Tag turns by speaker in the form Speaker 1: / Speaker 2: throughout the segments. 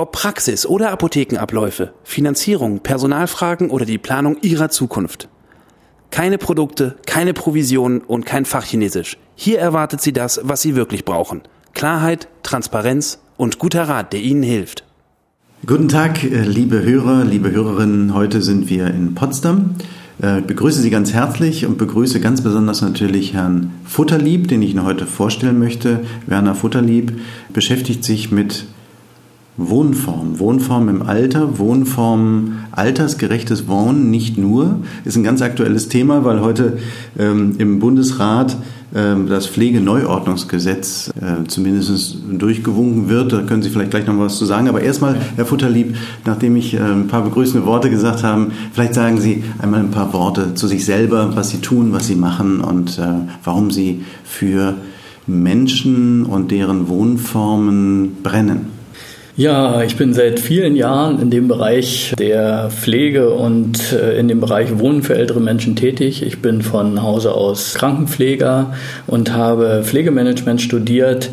Speaker 1: Ob Praxis oder Apothekenabläufe, Finanzierung, Personalfragen oder die Planung Ihrer Zukunft. Keine Produkte, keine Provisionen und kein Fachchinesisch. Hier erwartet Sie das, was Sie wirklich brauchen. Klarheit, Transparenz und guter Rat, der Ihnen hilft.
Speaker 2: Guten Tag, äh, liebe Hörer, liebe Hörerinnen. Heute sind wir in Potsdam. Ich äh, begrüße Sie ganz herzlich und begrüße ganz besonders natürlich Herrn Futterlieb, den ich Ihnen heute vorstellen möchte. Werner Futterlieb beschäftigt sich mit Wohnform, Wohnform im Alter, Wohnform, altersgerechtes Wohnen nicht nur, ist ein ganz aktuelles Thema, weil heute ähm, im Bundesrat ähm, das Pflegeneuordnungsgesetz äh, zumindest durchgewunken wird. Da können Sie vielleicht gleich noch was zu sagen. Aber erstmal, Herr Futterlieb, nachdem ich äh, ein paar begrüßende Worte gesagt habe, vielleicht sagen Sie einmal ein paar Worte zu sich selber, was Sie tun, was Sie machen und äh, warum Sie für Menschen und deren Wohnformen brennen.
Speaker 3: Ja, ich bin seit vielen Jahren in dem Bereich der Pflege und äh, in dem Bereich Wohnen für ältere Menschen tätig. Ich bin von Hause aus Krankenpfleger und habe Pflegemanagement studiert.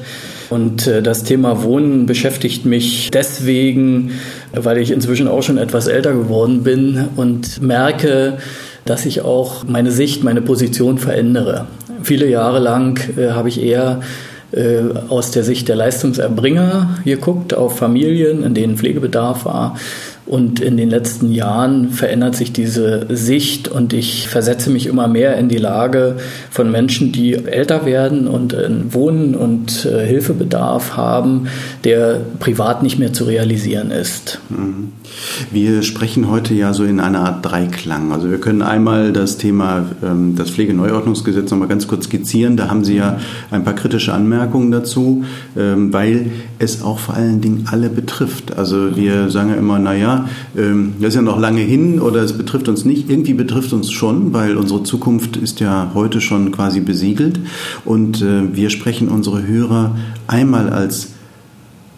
Speaker 3: Und äh, das Thema Wohnen beschäftigt mich deswegen, weil ich inzwischen auch schon etwas älter geworden bin und merke, dass ich auch meine Sicht, meine Position verändere. Viele Jahre lang äh, habe ich eher aus der Sicht der Leistungserbringer geguckt auf Familien, in denen Pflegebedarf war und in den letzten Jahren verändert sich diese Sicht und ich versetze mich immer mehr in die Lage von Menschen, die älter werden und Wohnen und äh, Hilfebedarf haben, der privat nicht mehr zu realisieren ist.
Speaker 2: Mhm. Wir sprechen heute ja so in einer Art Dreiklang. Also wir können einmal das Thema, ähm, das Pflegeneuordnungsgesetz noch mal ganz kurz skizzieren. Da haben Sie ja ein paar kritische Anmerkungen dazu, ähm, weil es auch vor allen Dingen alle betrifft. Also wir sagen ja immer, naja, ähm, das ist ja noch lange hin oder es betrifft uns nicht. Irgendwie betrifft uns schon, weil unsere Zukunft ist ja heute schon quasi besiegelt. Und äh, wir sprechen unsere Hörer einmal als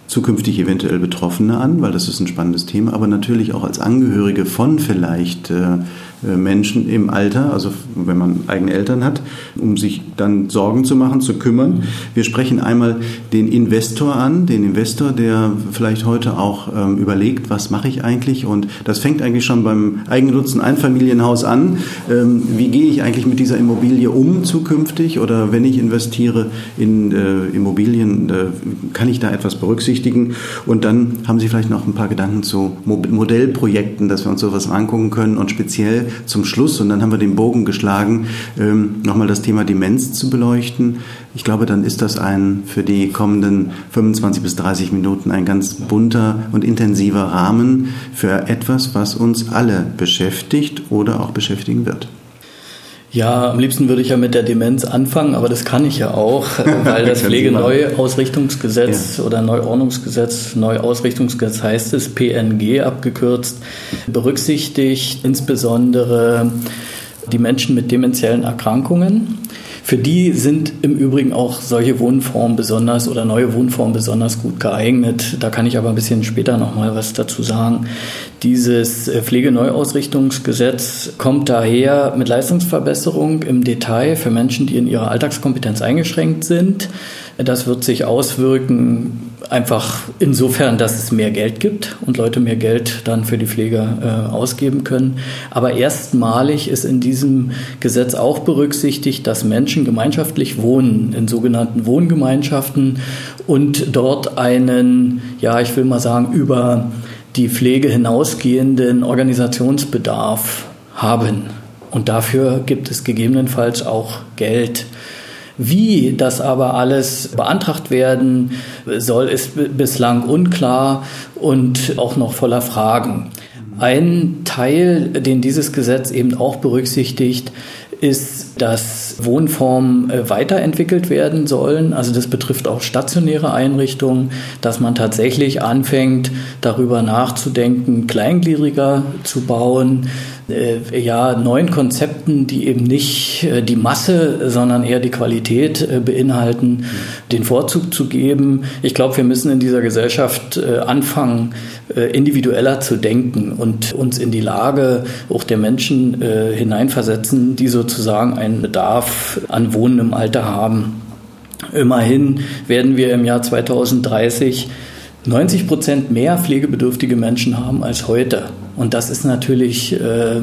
Speaker 2: zukünftig eventuell Betroffene an, weil das ist ein spannendes Thema, aber natürlich auch als Angehörige von vielleicht äh, Menschen im Alter, also wenn man eigene Eltern hat, um sich dann Sorgen zu machen, zu kümmern. Wir sprechen einmal den Investor an, den Investor, der vielleicht heute auch ähm, überlegt, was mache ich eigentlich? Und das fängt eigentlich schon beim Eigennutzen Einfamilienhaus an. Ähm, wie gehe ich eigentlich mit dieser Immobilie um zukünftig? Oder wenn ich investiere in äh, Immobilien, äh, kann ich da etwas berücksichtigen? Und dann haben Sie vielleicht noch ein paar Gedanken zu Modellprojekten, dass wir uns sowas angucken können und speziell zum Schluss, und dann haben wir den Bogen geschlagen, ähm, nochmal das Thema Demenz zu beleuchten. Ich glaube, dann ist das ein für die kommenden 25 bis 30 Minuten ein ganz bunter und intensiver Rahmen für etwas, was uns alle beschäftigt oder auch beschäftigen wird.
Speaker 3: Ja, am liebsten würde ich ja mit der Demenz anfangen, aber das kann ich ja auch, weil das Pflegeneuausrichtungsgesetz ja. oder Neuordnungsgesetz, Neuausrichtungsgesetz heißt es, PNG abgekürzt, berücksichtigt insbesondere die Menschen mit demenziellen Erkrankungen. Für die sind im Übrigen auch solche Wohnformen besonders oder neue Wohnformen besonders gut geeignet. Da kann ich aber ein bisschen später nochmal was dazu sagen. Dieses äh, Pflegeneuausrichtungsgesetz kommt daher mit Leistungsverbesserung im Detail für Menschen, die in ihrer Alltagskompetenz eingeschränkt sind. Das wird sich auswirken einfach insofern, dass es mehr Geld gibt und Leute mehr Geld dann für die Pflege äh, ausgeben können. Aber erstmalig ist in diesem Gesetz auch berücksichtigt, dass Menschen gemeinschaftlich wohnen in sogenannten Wohngemeinschaften und dort einen, ja, ich will mal sagen, über die Pflege hinausgehenden Organisationsbedarf haben. Und dafür gibt es gegebenenfalls auch Geld. Wie das aber alles beantragt werden soll, ist bislang unklar und auch noch voller Fragen. Ein Teil, den dieses Gesetz eben auch berücksichtigt, ist dass Wohnformen äh, weiterentwickelt werden sollen. Also das betrifft auch stationäre Einrichtungen, dass man tatsächlich anfängt, darüber nachzudenken, kleingliedriger zu bauen, äh, ja, neuen Konzepten, die eben nicht äh, die Masse, sondern eher die Qualität beinhalten, den Vorzug zu geben. Ich glaube, wir müssen in dieser Gesellschaft anfangen, individueller zu denken und uns in die Lage auch der Menschen hineinversetzen, die sozusagen einen Bedarf an Wohnen im Alter haben. Immerhin werden wir im Jahr 2030 90 Prozent mehr pflegebedürftige Menschen haben als heute. Und das ist natürlich, äh,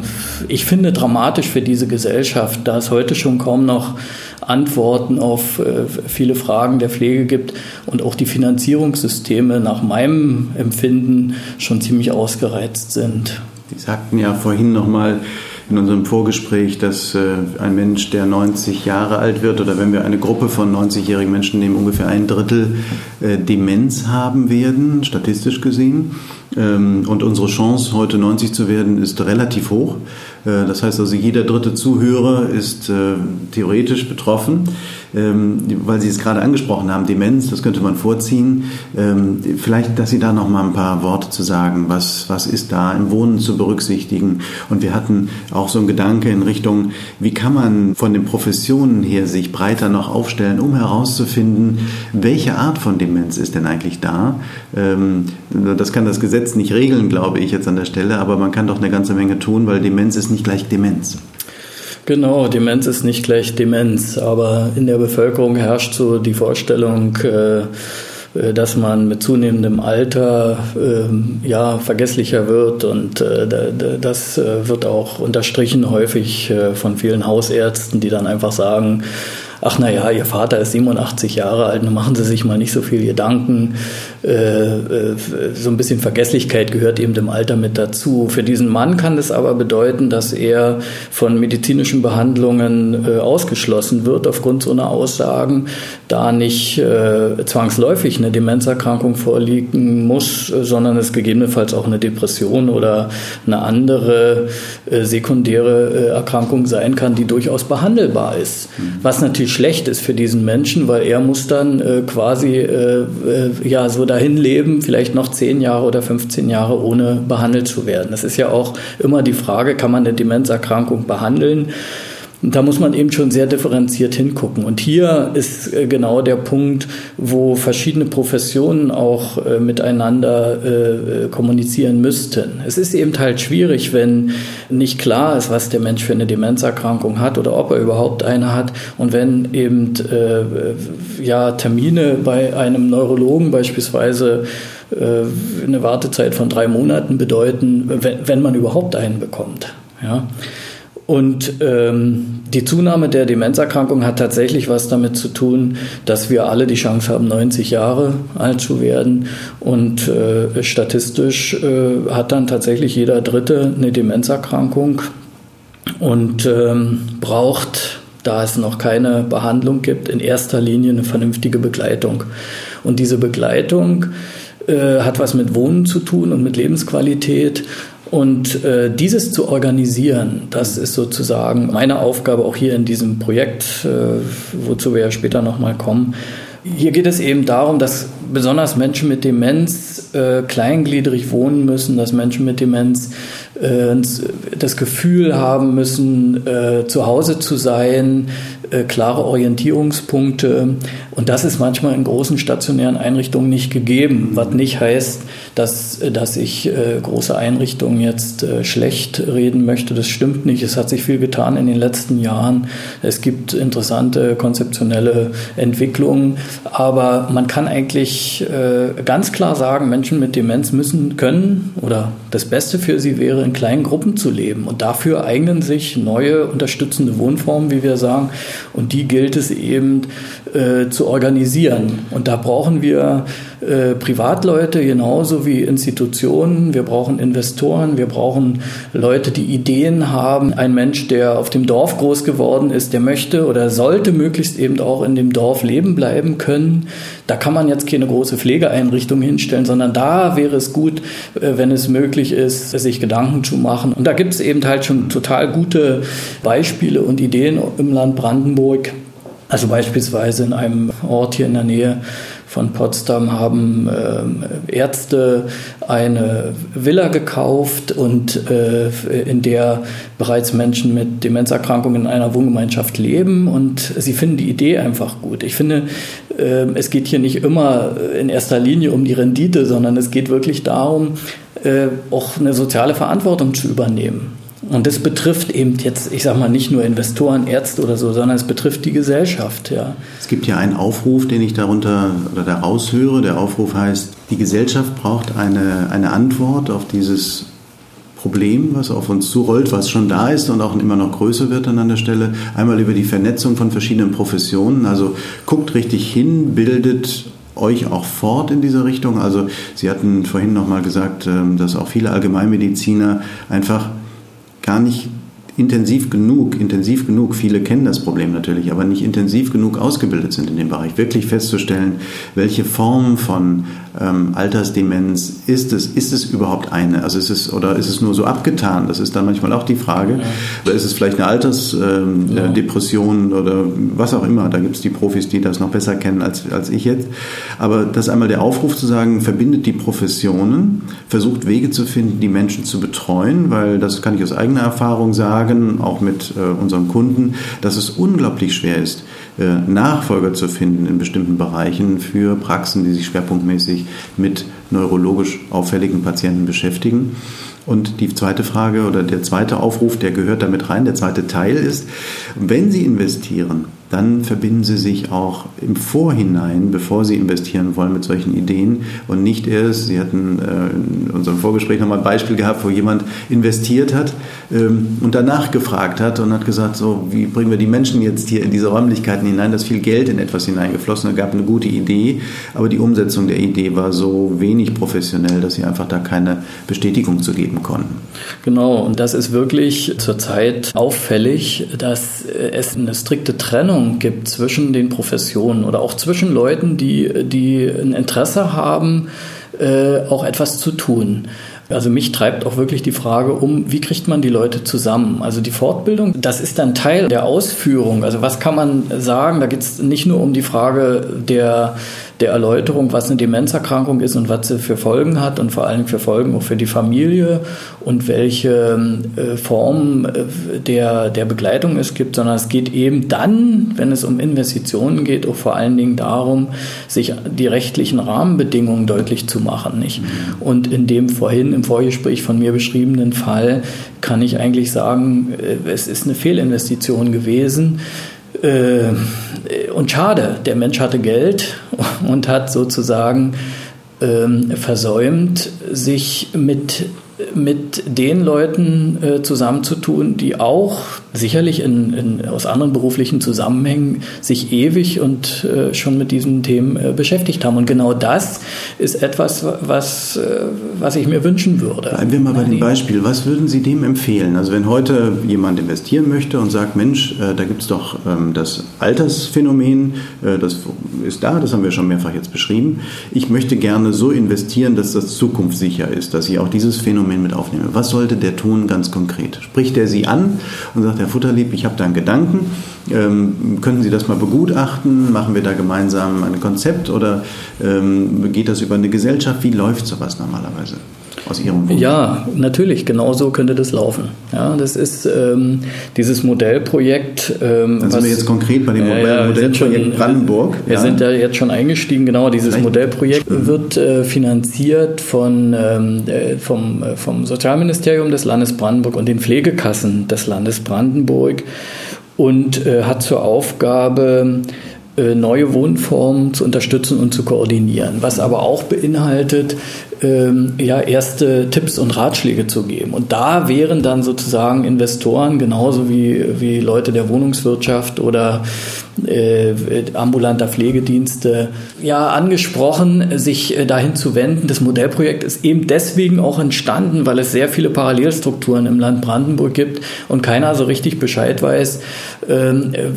Speaker 3: ich finde, dramatisch für diese Gesellschaft, da es heute schon kaum noch Antworten auf äh, viele Fragen der Pflege gibt und auch die Finanzierungssysteme nach meinem Empfinden schon ziemlich ausgereizt sind.
Speaker 2: Sie sagten ja vorhin nochmal, in unserem Vorgespräch, dass äh, ein Mensch, der 90 Jahre alt wird, oder wenn wir eine Gruppe von 90-jährigen Menschen nehmen, ungefähr ein Drittel äh, Demenz haben werden, statistisch gesehen. Ähm, und unsere Chance, heute 90 zu werden, ist relativ hoch. Äh, das heißt also, jeder dritte Zuhörer ist theoretisch betroffen, weil Sie es gerade angesprochen haben, Demenz, das könnte man vorziehen. Ähm, vielleicht, dass Sie da noch mal ein paar Worte zu sagen, was, was ist da im Wohnen zu berücksichtigen? Und wir hatten auch so einen Gedanke in Richtung, wie kann man von den Professionen her sich breiter noch aufstellen, um herauszufinden, welche Art von Demenz ist denn eigentlich da? Das kann das Gesetz nicht regeln, glaube ich jetzt an der Stelle, aber man kann doch eine ganze Menge tun, weil Demenz ist nicht gleich Demenz.
Speaker 3: Genau, Demenz ist nicht gleich Demenz, aber in der Bevölkerung herrscht so die Vorstellung, äh, äh, dass man mit zunehmendem Alter äh, ja vergesslicher wird und äh, das wird auch unterstrichen häufig von vielen Hausärzten, die dann einfach sagen, ach naja, Ihr Vater ist 87 Jahre alt, machen Sie sich mal nicht so viel Gedanken. Äh, äh, so ein bisschen Vergesslichkeit gehört eben dem Alter mit dazu. Für diesen Mann kann es aber bedeuten, dass er von medizinischen Behandlungen äh, ausgeschlossen wird aufgrund so einer Aussagen, da nicht zwangsläufig eine Demenzerkrankung vorliegen muss, sondern es gegebenenfalls auch eine Depression oder eine andere sekundäre Erkrankung sein kann, die durchaus behandelbar ist. Was natürlich schlecht ist für diesen Menschen, weil er muss dann quasi ja so dahin leben, vielleicht noch 10 Jahre oder 15 Jahre ohne behandelt zu werden. Das ist ja auch immer die Frage, kann man eine Demenzerkrankung behandeln? Und da muss man eben schon sehr differenziert hingucken. Und hier ist äh, genau der Punkt, wo verschiedene Professionen auch äh, miteinander äh, kommunizieren müssten. Es ist eben halt schwierig, wenn nicht klar ist, was der Mensch für eine Demenzerkrankung hat oder ob er überhaupt eine hat. Und wenn eben ja, Termine bei einem Neurologen beispielsweise eine Wartezeit von drei Monaten bedeuten, wenn, man überhaupt einen bekommt. Ja. Und ähm, die Zunahme der Demenzerkrankung hat tatsächlich was damit zu tun, dass wir alle die Chance haben, 90 Jahre alt zu werden. Und äh, statistisch äh, hat dann tatsächlich jeder Dritte eine Demenzerkrankung und ähm, braucht, da es noch keine Behandlung gibt, in erster Linie eine vernünftige Begleitung. Und diese Begleitung äh, hat was mit Wohnen zu tun und mit Lebensqualität und äh, dieses zu organisieren, das ist sozusagen meine Aufgabe auch hier in diesem Projekt, äh, wozu wir ja später nochmal kommen. Hier geht es eben darum, dass besonders Menschen mit Demenz äh, kleingliedrig wohnen müssen, dass Menschen mit Demenz äh, das Gefühl haben müssen, äh, zu Hause zu sein, äh, klare Orientierungspunkte. Und das ist manchmal in großen stationären Einrichtungen nicht gegeben, was nicht heißt, dass, dass ich große Einrichtungen jetzt schlecht reden möchte. Das stimmt nicht. Es hat sich viel getan in den letzten Jahren. Es gibt interessante konzeptionelle Entwicklungen, aber man kann eigentlich ganz klar sagen, Menschen mit Demenz müssen können oder das Beste für sie wäre, in kleinen Gruppen zu leben. Und dafür eignen sich neue unterstützende Wohnformen, wie wir sagen. Und die gilt es eben äh, zu organisieren. Und da brauchen wir äh, Privatleute genauso wie Institutionen. Wir brauchen Investoren. Wir brauchen Leute, die Ideen haben. Ein Mensch, der auf dem Dorf groß geworden ist, der möchte oder sollte möglichst eben auch in dem Dorf leben bleiben können. Da kann man jetzt keine große Pflegeeinrichtung hinstellen, sondern da wäre es gut, äh, wenn es möglich ist, sich Gedanken zu machen. Und da gibt es eben halt schon total gute Beispiele und Ideen im Land Brandenburg. Also beispielsweise in einem Ort hier in der Nähe von Potsdam haben äh, Ärzte eine Villa gekauft und äh, in der bereits Menschen mit Demenzerkrankungen in einer Wohngemeinschaft leben und sie finden die Idee einfach gut. Ich finde, äh, es geht hier nicht immer in erster Linie um die Rendite, sondern es geht wirklich darum, äh, auch eine soziale Verantwortung zu übernehmen. Und das betrifft eben jetzt, ich sage mal, nicht nur Investoren, Ärzte oder so, sondern es betrifft die Gesellschaft. Ja.
Speaker 2: Es gibt ja einen Aufruf, den ich darunter oder daraus höre. Der Aufruf heißt, die Gesellschaft braucht eine, eine Antwort auf dieses Problem, was auf uns zurollt, was schon da ist und auch immer noch größer wird an der Stelle. Einmal über die Vernetzung von verschiedenen Professionen. Also guckt richtig hin, bildet euch auch fort in dieser Richtung. Also Sie hatten vorhin nochmal gesagt, ähm, dass auch viele Allgemeinmediziner einfach gar nicht intensiv genug, intensiv genug, viele kennen das Problem natürlich, aber nicht intensiv genug ausgebildet sind in dem Bereich, wirklich festzustellen, welche Form von ähm, Altersdemenz ist es, ist es überhaupt eine? Also ist es, oder ist es nur so abgetan? Das ist dann manchmal auch die Frage. Ja. Oder ist es vielleicht eine Altersdepression ähm, ja. oder was auch immer? Da gibt es die Profis, die das noch besser kennen als, als ich jetzt. Aber das ist einmal der Aufruf zu sagen, verbindet die Professionen, versucht Wege zu finden, die Menschen zu betreuen, weil das kann ich aus eigener Erfahrung sagen, sagen, auch mit äh, unseren Kunden, dass es unglaublich schwer ist, äh, Nachfolger zu finden in bestimmten Bereichen für Praxen, die sich schwerpunktmäßig mit neurologisch auffälligen Patienten beschäftigen. Und die zweite Frage oder der zweite Aufruf, der gehört damit rein, der zweite Teil ist, wenn Sie investieren, dann verbinden Sie sich auch im Vorhinein, bevor Sie investieren wollen, mit solchen Ideen und nicht erst, Sie hatten äh, in unserem Vorgespräch nochmal ein Beispiel gehabt, wo jemand investiert hat ähm, und danach gefragt hat und hat gesagt, so, wie bringen wir die Menschen jetzt hier in diese Räumlichkeiten hinein, da ist viel Geld in etwas hineingeflossen, da gab eine gute Idee, aber die Umsetzung der Idee war so wenig professionell, dass Sie einfach da keine Bestätigung zu geben konnten.
Speaker 3: Genau, und das ist wirklich zurzeit auffällig, dass es eine strikte Trennung Trennung gibt zwischen den Professionen oder auch zwischen Leuten, die, die ein Interesse haben, äh, auch etwas zu tun. Also mich treibt auch wirklich die Frage um, wie kriegt man die Leute zusammen? Also die Fortbildung, das ist dann Teil der Ausführung. Also was kann man sagen? Da geht es nicht nur um die Frage der der Erläuterung, was eine Demenzerkrankung ist und was sie für Folgen hat und vor allem für Folgen auch für die Familie und welche äh, Formen äh, der, der Begleitung es gibt, sondern es geht eben dann, wenn es um Investitionen geht, auch vor allen Dingen darum, sich die rechtlichen Rahmenbedingungen deutlich zu machen. Nicht? Und in dem vorhin im Vorgespräch von mir beschriebenen Fall kann ich eigentlich sagen, äh, es ist eine Fehlinvestition gewesen. Äh, und schade, der Mensch hatte Geld und hat sozusagen ähm, versäumt, sich mit mit den Leuten äh, zusammenzutun, die auch sicherlich in, in, aus anderen beruflichen Zusammenhängen sich ewig und äh, schon mit diesen Themen äh, beschäftigt haben. Und genau das ist etwas, was, äh, was ich mir wünschen würde.
Speaker 2: Bleiben wir mal bei dem Beispiel. Was würden Sie dem empfehlen? Also wenn heute jemand investieren möchte und sagt, Mensch, äh, da gibt es doch ähm, das Altersphänomen, äh, das ist da, das haben wir schon mehrfach jetzt beschrieben. Ich möchte gerne so investieren, dass das zukunftssicher ist, dass ich auch dieses Phänomen mit aufnehme. Was sollte der tun ganz konkret? Spricht er Sie an und sagt, Herr Futterlieb, ich habe da einen Gedanken, ähm, können Sie das mal begutachten? Machen wir da gemeinsam ein Konzept oder ähm, geht das über eine Gesellschaft? Wie läuft sowas normalerweise?
Speaker 3: Aus Ihrem Wunsch? Ja, natürlich, genau so könnte das laufen. Ja, das ist ähm, dieses Modellprojekt.
Speaker 2: Ähm, Dann sind was, wir jetzt konkret bei dem
Speaker 3: äh,
Speaker 2: Modellprojekt
Speaker 3: schon, Brandenburg. Wir ja. sind ja jetzt schon eingestiegen, genau. Dieses Vielleicht. Modellprojekt mhm. wird äh, finanziert von, ähm, äh, vom, äh, vom Sozialministerium des Landes Brandenburg und den Pflegekassen des Landes Brandenburg und äh, hat zur Aufgabe, äh, neue Wohnformen zu unterstützen und zu koordinieren. Was aber auch beinhaltet, ähm, ja, erste Tipps und Ratschläge zu geben. Und da wären dann sozusagen Investoren genauso wie, wie Leute der Wohnungswirtschaft oder äh, ambulanter Pflegedienste ja angesprochen, sich äh, dahin zu wenden. Das Modellprojekt ist eben deswegen auch entstanden, weil es sehr viele Parallelstrukturen im Land Brandenburg gibt und keiner so richtig Bescheid weiß, äh,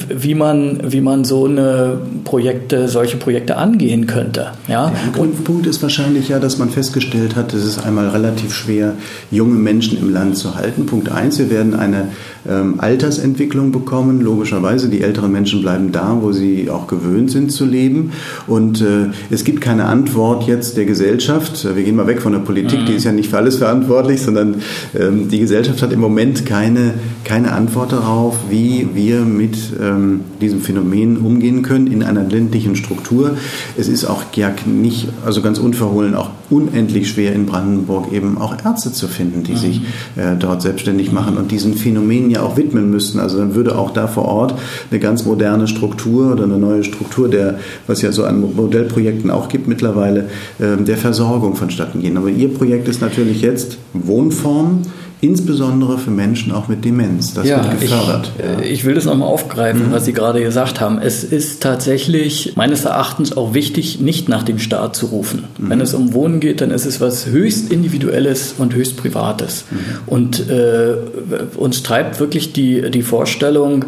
Speaker 3: wie man, wie man so eine Projekte, solche Projekte angehen könnte. Ja?
Speaker 2: Der Punkt ist wahrscheinlich ja, dass man festgestellt hat, es ist einmal relativ schwer, junge Menschen im Land zu halten. Punkt eins, wir werden eine ähm, Altersentwicklung bekommen. Logischerweise, die älteren Menschen bleiben da, wo sie auch gewöhnt sind zu leben. Und äh, es gibt keine Antwort jetzt der Gesellschaft. Wir gehen mal weg von der Politik, mhm. die ist ja nicht für alles verantwortlich, sondern ähm, die Gesellschaft hat im Moment keine, keine Antwort darauf, wie wir mit ähm, diesem Phänomen umgehen können in einer ländlichen Struktur. Es ist auch ja nicht, also ganz unverhohlen, auch unendlich schwer in Brandenburg eben auch Ärzte zu finden, die mhm. sich äh, dort selbstständig machen und diesen Phänomen ja auch widmen müssten. Also dann würde auch da vor Ort eine ganz moderne Struktur oder eine neue Struktur, der, was ja so an Modellprojekten auch gibt mittlerweile, ähm, der Versorgung vonstatten gehen. Aber Ihr Projekt ist natürlich jetzt Wohnform insbesondere für Menschen auch mit Demenz.
Speaker 3: Das ja, wird gefördert. Ich, ja. ich will das nochmal aufgreifen, mhm. was Sie gerade gesagt haben. Es ist tatsächlich meines Erachtens auch wichtig, nicht nach dem Staat zu rufen. Mhm. Wenn es um Wohnen geht, dann ist es was höchst Individuelles und höchst Privates. Mhm. Und äh, uns treibt wirklich die, die Vorstellung,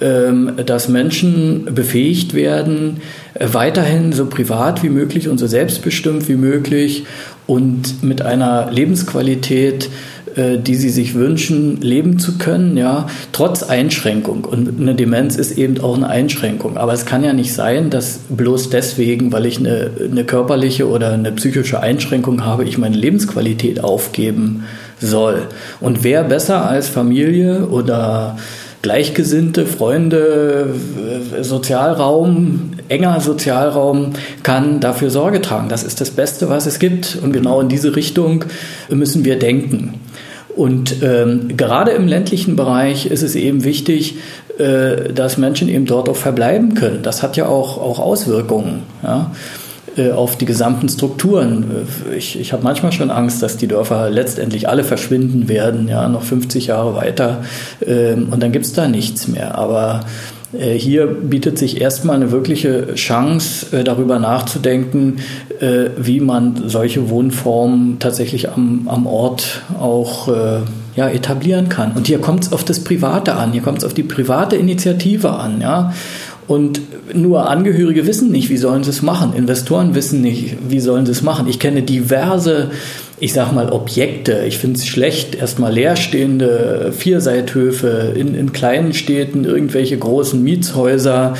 Speaker 3: ähm, dass Menschen befähigt werden, äh, weiterhin so privat wie möglich und so selbstbestimmt wie möglich und mit einer Lebensqualität äh, die sie sich wünschen, leben zu können, ja, trotz Einschränkung. Und eine Demenz ist eben auch eine Einschränkung. Aber es kann ja nicht sein, dass bloß deswegen, weil ich eine, eine körperliche oder eine psychische Einschränkung habe, ich meine Lebensqualität aufgeben soll. Und wer besser als Familie oder Gleichgesinnte, Freunde, Sozialraum, enger Sozialraum kann dafür Sorge tragen. Das ist das Beste, was es gibt. Und genau in diese Richtung müssen wir denken. Und ähm, gerade im ländlichen Bereich ist es eben wichtig, äh, dass Menschen eben dort auch verbleiben können. Das hat ja auch, auch Auswirkungen. Ja? Äh, auf die gesamten Strukturen. Ich, ich habe manchmal schon Angst, dass die Dörfer letztendlich alle verschwinden werden, ja, noch 50 Jahre weiter ähm, und dann gibt es da nichts mehr. Aber hier bietet sich erstmal eine wirkliche Chance, äh, darüber nachzudenken, wie man solche Wohnformen tatsächlich am, am Ort auch ja, etablieren kann. Und hier kommt es auf das Private an, hier kommt es auf die private Initiative an. Ja? Und nur Angehörige wissen nicht, wie sollen sie es machen. Investoren wissen nicht, wie sollen sie es machen. Ich kenne diverse, ich sag mal, Objekte. Ich finde es schlecht, erstmal leerstehende Vierseithöfe in, in kleinen Städten, irgendwelche großen Mietshäuser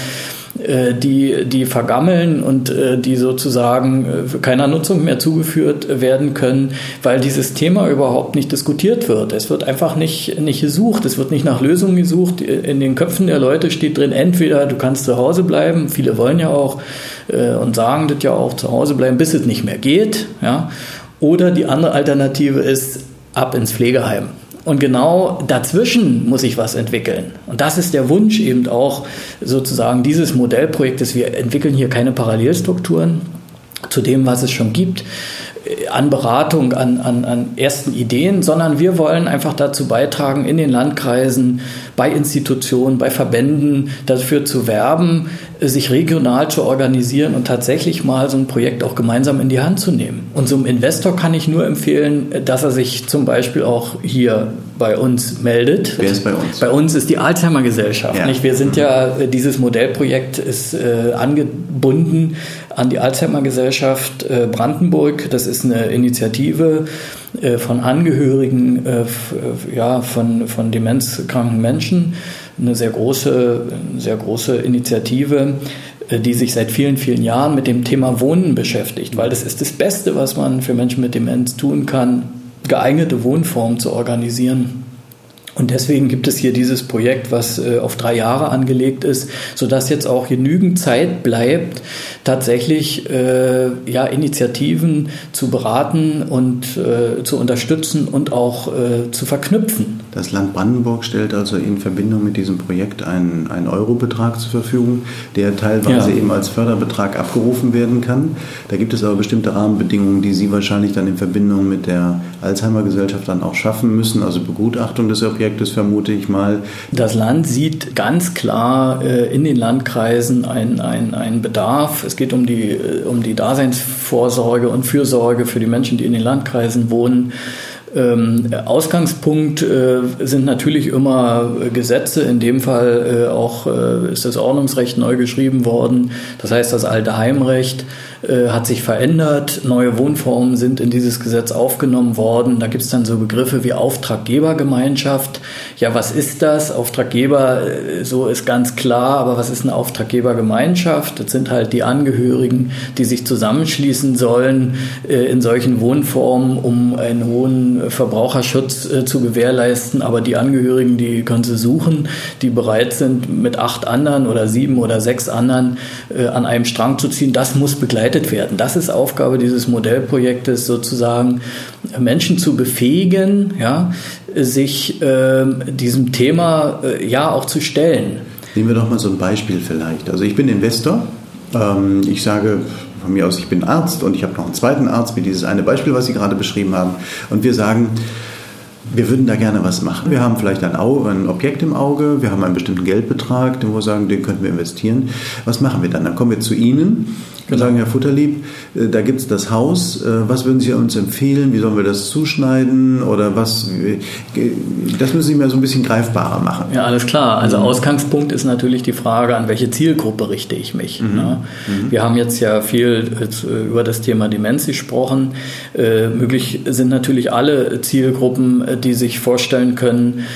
Speaker 3: äh, die, die vergammeln und äh, die sozusagen äh, keiner Nutzung mehr zugeführt werden können, weil dieses Thema überhaupt nicht diskutiert wird. Es wird einfach nicht, nicht gesucht, es wird nicht nach Lösungen gesucht. In den Köpfen der Leute steht drin, entweder du kannst zu Hause bleiben, viele wollen ja auch und sagen das ja auch, zu Hause bleiben, bis es nicht mehr geht, ja, oder die andere Alternative ist ab ins Pflegeheim. Und genau dazwischen muss ich was entwickeln. Und das ist der Wunsch eben auch sozusagen dieses Modellprojektes. Wir entwickeln hier keine Parallelstrukturen zu dem, was es schon gibt äh, an Beratung, an, an, an ersten Ideen, sondern wir wollen einfach dazu beitragen, in den Landkreisen, bei Institutionen, bei Verbänden dafür zu werben, sich regional zu organisieren und tatsächlich mal so ein Projekt auch gemeinsam in die Hand zu nehmen. Und so einem Investor kann ich nur empfehlen, dass er sich zum Beispiel auch hier bei uns meldet.
Speaker 2: Wer ist bei uns?
Speaker 3: Bei uns ist die Alzheimer Gesellschaft. Ja. Nicht? Wir sind ja, dieses Modellprojekt ist äh, angebunden an die Alzheimer Gesellschaft äh, Brandenburg. Das ist eine Initiative äh, von Angehörigen äh, ja, von, von demenzkranken Menschen eine sehr große, sehr große Initiative, äh, die sich seit vielen, vielen Jahren mit dem Thema Wohnen beschäftigt, weil das ist das Beste, was man für Menschen mit Demenz tun kann, geeignete Wohnformen zu organisieren. Und deswegen gibt es hier dieses Projekt, was äh, auf drei Jahre angelegt ist, sodass jetzt auch genügend Zeit bleibt, tatsächlich äh, ja, Initiativen zu beraten und äh, zu unterstützen und auch äh, zu verknüpfen.
Speaker 2: Das Land Brandenburg stellt also in Verbindung mit diesem Projekt einen, einen Eurobetrag zur Verfügung, der teilweise ja. eben als Förderbetrag abgerufen werden kann. Da gibt es aber bestimmte Rahmenbedingungen, die Sie wahrscheinlich dann in Verbindung mit der Alzheimer-Gesellschaft dann auch schaffen müssen. Also Begutachtung des Objektes vermute ich mal.
Speaker 3: Das Land sieht ganz klar äh, in den Landkreisen einen ein Bedarf. Es geht um die, äh, um die Daseinsvorsorge und Fürsorge für die Menschen, die in den Landkreisen wohnen. Ähm, Ausgangspunkt äh, sind natürlich immer Gesetze. In dem Fall äh, auch äh, ist das Ordnungsrecht neu geschrieben worden. Das heißt, das alte Heimrecht äh, hat sich verändert. Neue Wohnformen sind in dieses Gesetz aufgenommen worden. Da gibt es dann so Begriffe wie Auftraggebergemeinschaft. Ja, was ist das? Auftraggeber, äh, so ist ganz klar, aber was ist eine Auftraggebergemeinschaft? Das sind halt die Angehörigen, die sich zusammenschließen sollen äh, in solchen Wohnformen, um einen hohen Verbraucherschutz äh, zu gewährleisten. Aber die Angehörigen, die können Sie suchen, die bereit sind, mit acht anderen oder sieben oder sechs anderen äh, an einem Strang zu ziehen. Das muss begleitet werden. Das ist Aufgabe dieses Modellprojektes, sozusagen Menschen zu befähigen, ja, sich äh, diesem Thema äh, ja auch zu stellen.
Speaker 2: Nehmen wir doch mal so ein Beispiel vielleicht. Also ich bin Investor. Ähm, ich sage, von mir aus, ich bin Arzt und ich habe noch einen zweiten Arzt, wie dieses eine Beispiel, was Sie gerade beschrieben haben. Und wir sagen, wir würden da gerne was machen. Wir haben vielleicht ein, Auge, ein, Objekt im Auge, wir haben einen bestimmten Geldbetrag, den wir sagen, den könnten wir investieren. Was machen wir dann? Dann kommen wir zu Ihnen und genau. sagen, Herr Futterlieb, äh, da gibt es das Haus, äh, was würden Sie uns empfehlen? Wie sollen wir das zuschneiden? Oder was? Äh, das müssen Sie mir so ein bisschen greifbarer machen.
Speaker 3: Ja, alles klar. Also mhm. Ausgangspunkt ist natürlich die Frage, an welche Zielgruppe richte ich mich. Mhm. Ne? Mhm. Wir haben jetzt ja viel über das Thema Demenz gesprochen. möglich sind natürlich alle Zielgruppen, die sich vorstellen können,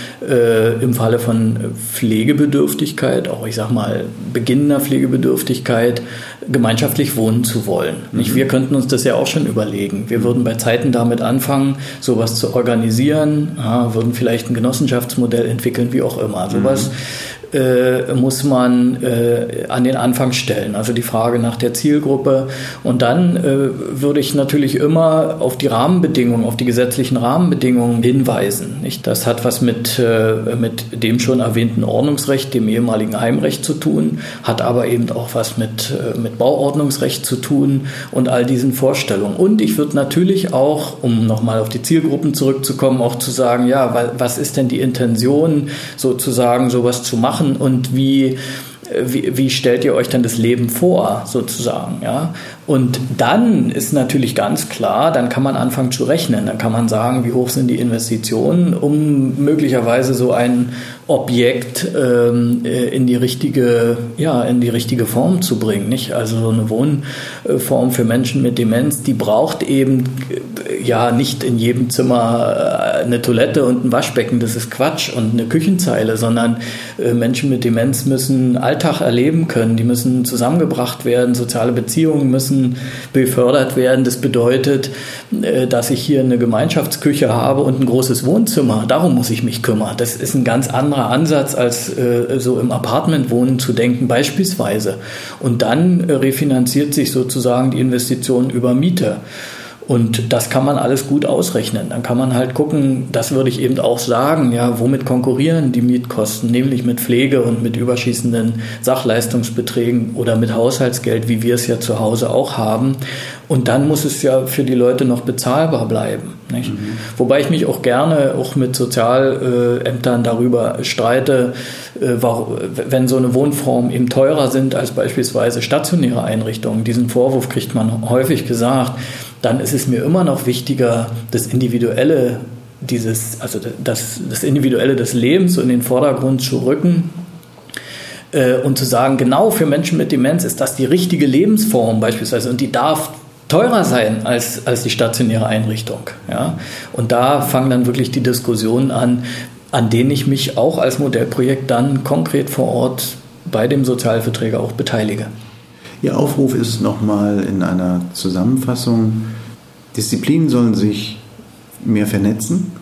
Speaker 3: im Falle von Pflegebedürftigkeit, auch ich sag mal beginnender Pflegebedürftigkeit, gemeinschaftlich wohnen zu wollen. Mhm. Wir könnten uns das ja auch schon überlegen. Wir würden bei Zeiten damit anfangen, sowas zu organisieren, ja, würden vielleicht ein Genossenschaftsmodell entwickeln, wie auch immer. Sowas mhm äh, muss man äh, an den Anfang stellen. Also die Frage nach der Zielgruppe. Und dann äh, würde ich natürlich immer auf die Rahmenbedingungen, auf die gesetzlichen Rahmenbedingungen hinweisen. Nicht? Das hat was mit, äh, mit dem schon erwähnten Ordnungsrecht, dem ehemaligen Heimrecht zu tun, hat aber eben auch was mit, äh, mit Bauordnungsrecht zu tun und all diesen Vorstellungen. Und ich würde natürlich auch, um nochmal auf die Zielgruppen zurückzukommen, auch zu sagen, ja, was ist denn die Intention, sozusagen sowas zu machen? Machen und wie, wie, wie stellt ihr euch dann das Leben vor, sozusagen, ja? Und dann ist natürlich ganz klar, dann kann man anfangen zu rechnen. Dann kann man sagen, wie hoch sind die Investitionen, um möglicherweise so ein Objekt ähm, äh, in die richtige, ja, in die richtige Form zu bringen. Nicht? Also so eine Wohnform für Menschen mit Demenz, die braucht eben äh, ja nicht in jedem Zimmer äh, eine Toilette und ein Waschbecken, das ist Quatsch und eine Küchenzeile, sondern Menschen mit Demenz müssen Alltag erleben können, die müssen zusammengebracht werden, soziale Beziehungen müssen müssen befördert werden. Das bedeutet, äh, dass ich hier eine Gemeinschaftsküche habe und ein großes Wohnzimmer. Darum muss ich mich kümmern. Das ist ein ganz anderer Ansatz, als äh, so im Apartmentwohnen zu denken, beispielsweise. Und dann äh, refinanziert sich sozusagen die Investition über Miete. Und das kann man alles gut ausrechnen. Dann kann man halt gucken, das würde ich eben auch sagen, ja, womit konkurrieren die Mietkosten, nämlich mit Pflege und mit überschießenden Sachleistungsbeträgen oder mit Haushaltsgeld, wie wir es ja zu Hause auch haben. Und dann muss es ja für die Leute noch bezahlbar bleiben. Nicht? Mhm. Wobei ich mich auch gerne auch mit Sozialämtern darüber streite, äh, wenn so eine Wohnform eben teurer sind als beispielsweise stationäre Einrichtungen. Diesen Vorwurf kriegt man häufig gesagt dann ist es mir immer noch wichtiger, das Individuelle dieses, also das, das Individuelle des Lebens in den Vordergrund zu rücken äh, und zu sagen, genau für Menschen mit Demenz ist das die richtige Lebensform beispielsweise und die darf teurer sein als, als die stationäre Einrichtung. Ja? Und da fangen dann wirklich die Diskussionen an, an denen ich mich auch als Modellprojekt dann konkret vor Ort bei dem Sozialverträger auch beteilige.
Speaker 2: Ihr Aufruf ist nochmal in einer Zusammenfassung, Disziplinen sollen sich mehr vernetzen,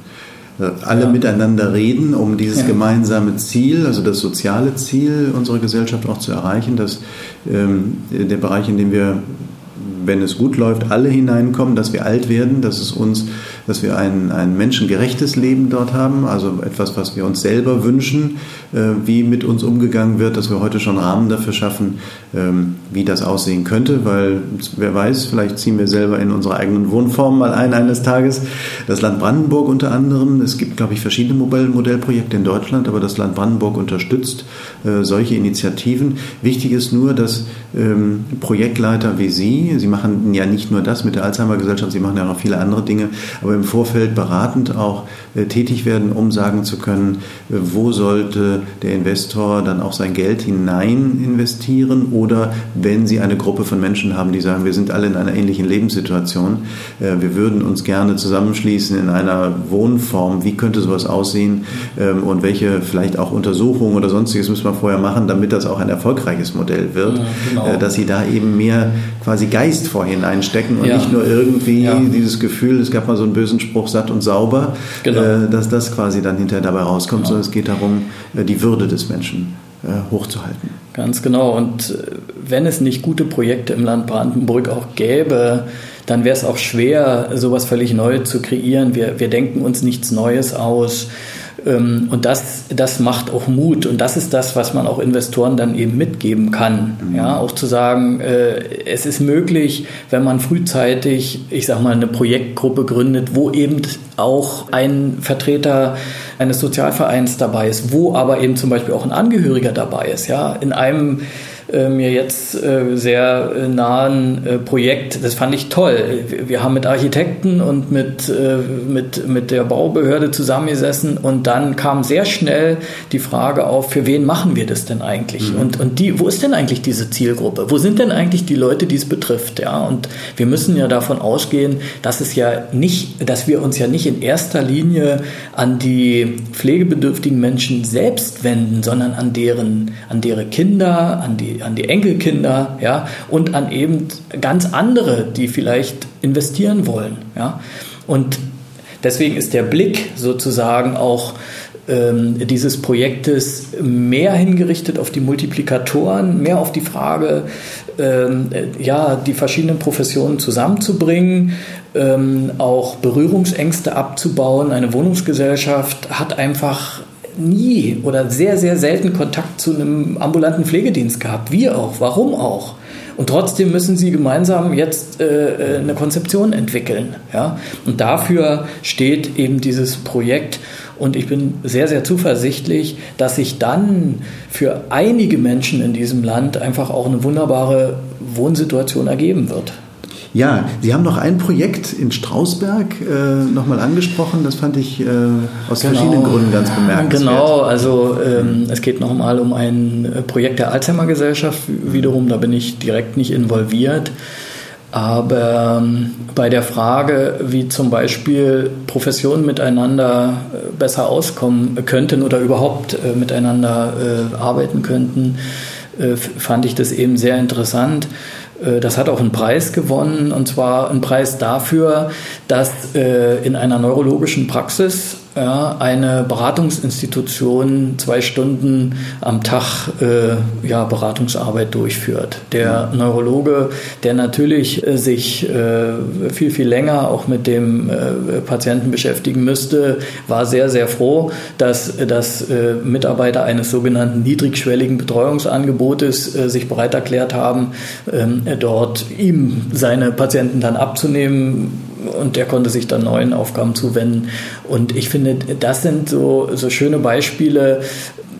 Speaker 2: äh, alle ja. miteinander reden, um dieses ja. gemeinsame Ziel, also das soziale Ziel unserer Gesellschaft auch zu erreichen, dass ähm, der Bereich, in dem wir wenn es gut läuft, alle hineinkommen, dass wir alt werden, dass es uns, dass wir ein, ein menschengerechtes Leben dort haben, also etwas, was wir uns selber wünschen, äh, wie mit uns umgegangen wird, dass wir heute schon Rahmen dafür schaffen, ähm, wie das aussehen könnte, weil wer weiß, vielleicht ziehen wir selber in unsere eigenen Wohnformen mal ein eines Tages. Das Land Brandenburg unter anderem, es gibt, glaube ich, verschiedene Modellprojekte in Deutschland, aber das Land Brandenburg unterstützt äh, solche Initiativen. Wichtig ist nur, dass ähm, Projektleiter wie Sie, Sie machen ja nicht nur das mit der Alzheimer Gesellschaft, Sie machen ja noch viele andere Dinge, aber im Vorfeld beratend auch äh, tätig werden, um sagen zu können, äh, wo sollte der Investor dann auch sein Geld hinein investieren oder wenn Sie eine Gruppe von Menschen haben, die sagen, wir sind alle in einer ähnlichen Lebenssituation, äh, wir würden uns gerne zusammenschließen in einer Wohnform, wie könnte sowas aussehen ähm, und welche vielleicht auch Untersuchungen oder sonstiges müssen wir vorher machen, damit das auch ein erfolgreiches Modell wird, ja, genau. dass Sie da eben mehr quasi Geist vorhin einstecken und ja. nicht nur irgendwie ja. dieses Gefühl, es gab mal so einen bösen Spruch, satt und sauber, genau. dass das quasi dann hinterher dabei rauskommt, sondern es geht darum, die Würde des Menschen hochzuhalten.
Speaker 3: Ganz genau. Und wenn es nicht gute Projekte im Land Brandenburg auch gäbe, dann wäre es auch schwer, sowas völlig Neues zu kreieren. Wir, wir denken uns nichts Neues aus. Ähm, und das, das macht auch Mut. Und das ist das, was man auch Investoren dann eben mitgeben kann. Mhm. Ja, auch zu sagen, äh, es ist möglich, wenn man frühzeitig, ich sag mal, eine Projektgruppe gründet, wo eben auch ein Vertreter eines Sozialvereins dabei ist, wo aber eben zum Beispiel auch ein Angehöriger dabei ist. Ja, in einem äh, mir jetzt äh, sehr äh, nahen Projekt. Das fand ich toll. Wir haben mit Architekten und mit, mit, mit der Baubehörde zusammengesessen und dann kam sehr schnell die Frage auf, für wen machen wir das denn eigentlich? Mhm. Und, und die, wo ist denn eigentlich diese Zielgruppe? Wo sind denn eigentlich die Leute, die es betrifft? Ja, und wir müssen ja davon ausgehen, dass es ja nicht, dass wir uns ja nicht in erster Linie an die pflegebedürftigen Menschen selbst wenden, sondern an deren, an deren Kinder, an die, an die Enkelkinder, ja, und an eben ganz andere, die vielleicht investieren wollen, ja. Und deswegen ist der Blick sozusagen auch ähm, dieses Projektes mehr hingerichtet auf die Multiplikatoren, mehr auf die Frage, ähm, ja, die verschiedenen Professionen zusammenzubringen, ähm, auch Berührungsängste abzubauen. Eine Wohnungsgesellschaft hat einfach nie oder sehr, sehr selten Kontakt zu einem ambulanten Pflegedienst gehabt. Wir auch. Warum auch? Und trotzdem müssen sie gemeinsam jetzt äh, äh, eine Konzeption entwickeln. Ja? Und dafür steht eben dieses Projekt. Und ich bin sehr, sehr zuversichtlich, dass sich dann für einige Menschen in diesem Land einfach auch eine wunderbare Wohnsituation ergeben wird.
Speaker 2: Ja, Sie haben noch ein Projekt in Strausberg äh, nochmal angesprochen. Das fand ich äh, aus genau. verschiedenen Gründen ganz bemerkenswert.
Speaker 3: Genau, also ähm, es geht nochmal um ein äh, Projekt der Alzheimer Gesellschaft. Wiederum, da bin ich direkt nicht involviert. Aber ähm, bei der Frage, wie zum Beispiel Professionen miteinander äh, besser auskommen könnten oder überhaupt äh, miteinander äh, arbeiten könnten, äh, fand ich das eben sehr interessant. Äh, das hat auch einen Preis gewonnen, und zwar einen Preis dafür, dass äh, in einer neurologischen Praxis ja, eine Beratungsinstitution zwei Stunden am Tag äh, ja, Beratungsarbeit durchführt. Der Neurologe, der natürlich äh, sich äh, viel, viel länger auch mit dem äh, Patienten beschäftigen müsste, war sehr, sehr froh, dass, dass äh, Mitarbeiter eines sogenannten niedrigschwelligen Betreuungsangebotes äh, sich bereit erklärt haben, ähm, dort ihm seine Patienten dann abzunehmen und der konnte sich dann neuen Aufgaben zuwenden. Und ich finde, das sind so, so schöne Beispiele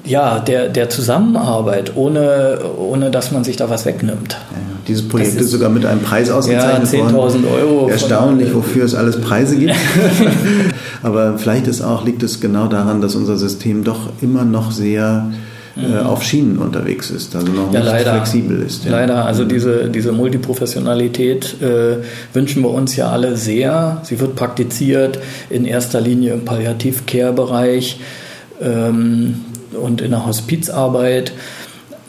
Speaker 3: ja, der, der Zusammenarbeit, ohne, ohne dass man sich da was wegnimmt. Ja,
Speaker 2: dieses Projekt ist, ist, sogar mit einem Preis ausgezeichnet
Speaker 3: ja, 10.000 Euro.
Speaker 2: Erstaunlich, wofür es alles Preise gibt. Aber vielleicht ist auch, liegt es genau daran, dass unser System doch immer noch sehr äh, mhm. auf Schienen unterwegs ist, also noch ja, nicht leider, flexibel ist.
Speaker 3: Ja. Leider, also diese, diese Multiprofessionalität äh, wünschen wir uns ja alle sehr. Sie wird praktiziert in erster Linie im Palliativ-Care-Bereich ähm, und in der Hospizarbeit.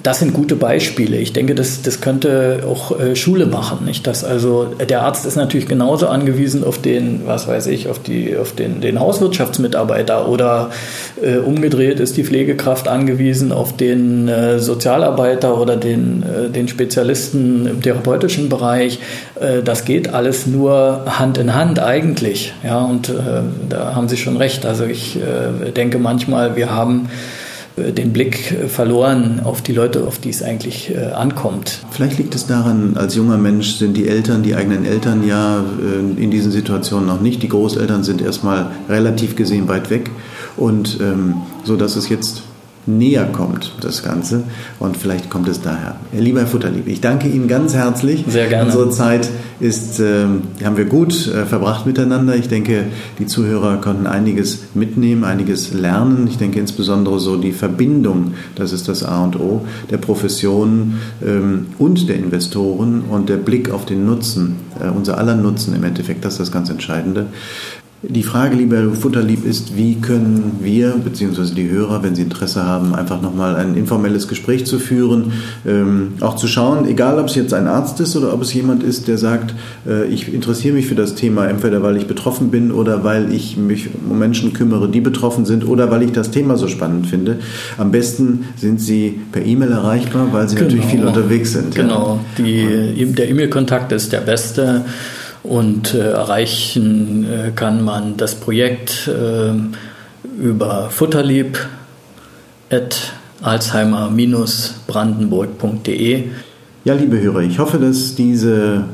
Speaker 3: Das sind gute Beispiele. Ich denke, das, das könnte auch äh, Schule machen. Nicht? Dass also der Arzt ist natürlich genauso angewiesen auf den, was weiß ich, auf, die, auf den, den Hauswirtschaftsmitarbeiter oder äh, umgedreht ist die Pflegekraft angewiesen auf den äh, Sozialarbeiter oder den, äh, den Spezialisten im therapeutischen Bereich. Äh, das geht alles nur Hand in Hand eigentlich. Ja, und äh, da haben Sie schon recht. Also ich denke manchmal, wir haben äh, den Blick verloren auf die Leute, auf die es eigentlich äh, ankommt.
Speaker 2: Vielleicht liegt es daran, als junger Mensch sind die Eltern, die eigenen Eltern ja äh, in diesen Situationen noch nicht. Die Großeltern sind erstmal relativ gesehen weit weg. Und ähm, so dass es jetzt näher kommt, das Ganze. Und vielleicht kommt es daher. Lieber Herr Futterlieb, ich danke Ihnen ganz herzlich.
Speaker 3: Sehr gerne.
Speaker 2: Unsere Zeit ist, äh, haben wir gut äh, verbracht miteinander. Ich denke, die Zuhörer konnten einiges mitnehmen, einiges lernen. Ich denke insbesondere so die Verbindung, das ist das A und O, der Professionen ähm, und der Investoren und der Blick auf den Nutzen, äh, unser aller Nutzen im Endeffekt, das ist das ganz Entscheidende. Die Frage, lieber Futterlieb, ist, wie können wir, beziehungsweise die Hörer, wenn sie Interesse haben, einfach nochmal ein informelles Gespräch zu führen, ähm, auch zu schauen, egal ob es jetzt ein Arzt ist oder ob es jemand ist, der sagt, äh, ich interessiere mich für das Thema, entweder weil ich betroffen bin oder weil ich mich um Menschen kümmere, die betroffen sind oder weil ich das Thema so spannend finde. Am besten sind sie per E-Mail erreichbar, weil sie genau. natürlich viel unterwegs sind.
Speaker 3: Genau, ja. Die, der E-Mail-Kontakt ist der beste und äh, erreichen äh, kann man das Projekt äh, über futterlieb alzheimer-brandenburg.de.
Speaker 2: Ja, liebe Hörer, ich hoffe, dass diese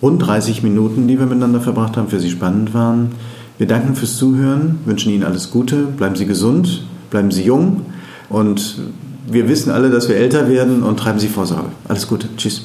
Speaker 2: rund 30 Minuten, die wir miteinander verbracht haben, für Sie spannend waren. Wir danken fürs Zuhören, wünschen Ihnen alles Gute, bleiben Sie gesund, bleiben Sie jung und wir wissen alle, dass wir älter werden und treiben Sie Vorsorge. Alles Gute, tschüss.